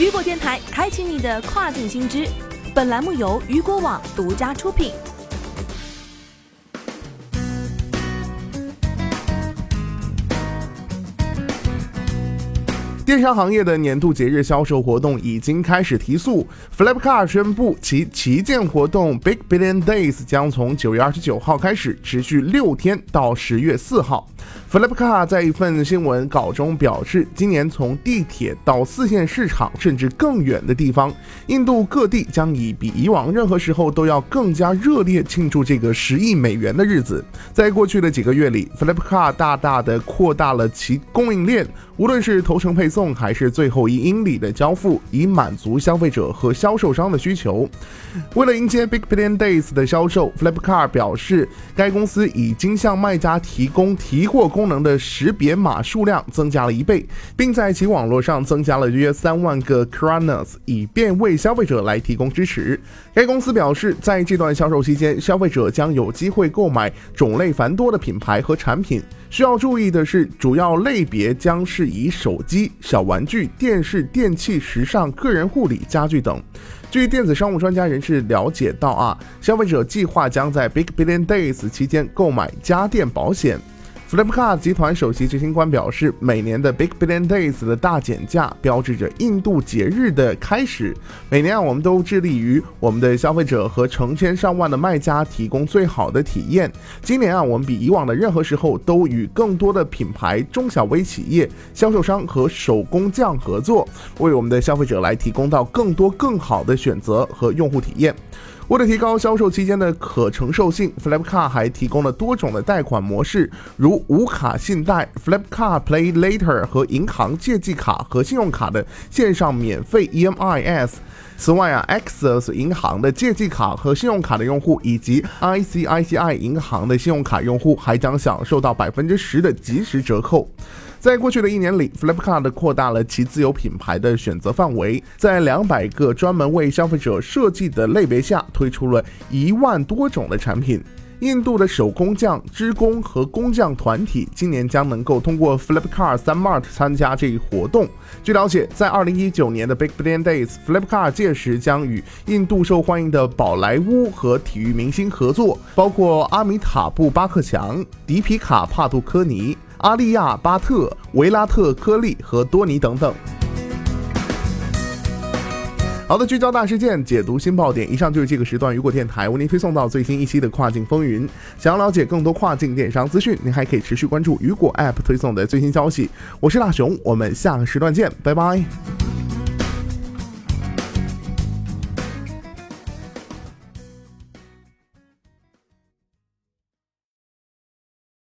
雨果电台开启你的跨境新知，本栏目由雨果网独家出品。电商行业的年度节日销售活动已经开始提速。Flipkart 宣布其旗舰活动 Big Billion Days 将从九月二十九号开始，持续六天到十月四号。Flipkart 在一份新闻稿中表示，今年从地铁到四线市场，甚至更远的地方，印度各地将以比以往任何时候都要更加热烈庆祝这个十亿美元的日子。在过去的几个月里，Flipkart 大大的扩大了其供应链，无论是头程配送还是最后一英里的交付，以满足消费者和销售商的需求。为了迎接 Big Billion Days 的销售，Flipkart 表示，该公司已经向卖家提供提货功能的识别码数量增加了一倍，并在其网络上增加了约三万个 Kranas，以便为消费者来提供支持。该公司表示，在这段销售期间，消费者将有机会购买种类繁多的品牌和产品。需要注意的是，主要类别将是以手机、小玩具、电视、电器、时尚、个人护理、家具等。据电子商务专家人士了解到，啊，消费者计划将在 Big Billion Days 期间购买家电保险。Flipkart 集团首席执行官表示，每年的 Big Billion Days 的大减价标志着印度节日的开始。每年啊，我们都致力于我们的消费者和成千上万的卖家提供最好的体验。今年啊，我们比以往的任何时候都与更多的品牌、中小微企业、销售商和手工匠合作，为我们的消费者来提供到更多更好的选择和用户体验。为了提高销售期间的可承受性，Flipkart 还提供了多种的贷款模式，如无卡信贷、Flipkart Pay Later 和银行借记卡和信用卡的线上免费 EMIS。此外啊，Access 银行的借记卡和信用卡的用户，以及 ICICI 银行的信用卡用户，还将享受到百分之十的即时折扣。在过去的一年里，Flipkart 扩大了其自有品牌的选择范围，在两百个专门为消费者设计的类别下，推出了一万多种的产品。印度的手工匠、织工和工匠团体今年将能够通过 Flipkart Smart 参加这一活动。据了解，在2019年的 Big Billion Days，Flipkart 届时将与印度受欢迎的宝莱坞和体育明星合作，包括阿米塔布·巴克强、迪皮卡·帕杜科尼、阿利亚·巴特、维拉特·科利和多尼等等。好的，聚焦大事件，解读新爆点。以上就是这个时段雨果电台为您推送到最新一期的跨境风云。想要了解更多跨境电商资讯，您还可以持续关注雨果 App 推送的最新消息。我是大熊，我们下个时段见，拜拜。